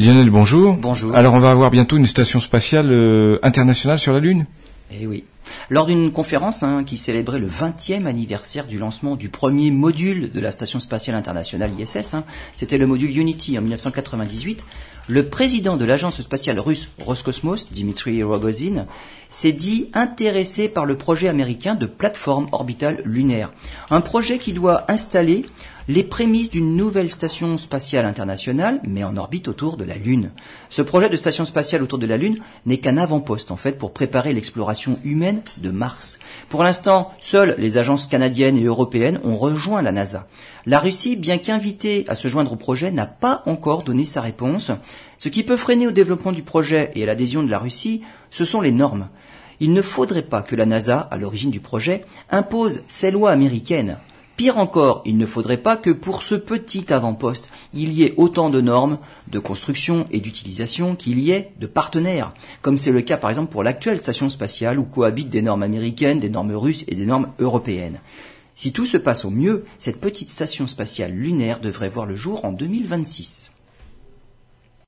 Lionel, bonjour. Bonjour. Alors on va avoir bientôt une station spatiale euh, internationale sur la Lune Eh oui. Lors d'une conférence hein, qui célébrait le 20e anniversaire du lancement du premier module de la Station spatiale internationale ISS, hein, c'était le module Unity en 1998, le président de l'agence spatiale russe Roscosmos, Dimitri Rogozin, s'est dit intéressé par le projet américain de plateforme orbitale lunaire. Un projet qui doit installer les prémices d'une nouvelle station spatiale internationale, mais en orbite autour de la Lune. Ce projet de station spatiale autour de la Lune n'est qu'un avant-poste, en fait, pour préparer l'exploration humaine de Mars. Pour l'instant, seules les agences canadiennes et européennes ont rejoint la NASA. La Russie, bien qu'invitée à se joindre au projet, n'a pas encore donné sa réponse. Ce qui peut freiner au développement du projet et à l'adhésion de la Russie, ce sont les normes. Il ne faudrait pas que la NASA, à l'origine du projet, impose ses lois américaines Pire encore, il ne faudrait pas que pour ce petit avant-poste, il y ait autant de normes de construction et d'utilisation qu'il y ait de partenaires, comme c'est le cas par exemple pour l'actuelle station spatiale où cohabitent des normes américaines, des normes russes et des normes européennes. Si tout se passe au mieux, cette petite station spatiale lunaire devrait voir le jour en 2026.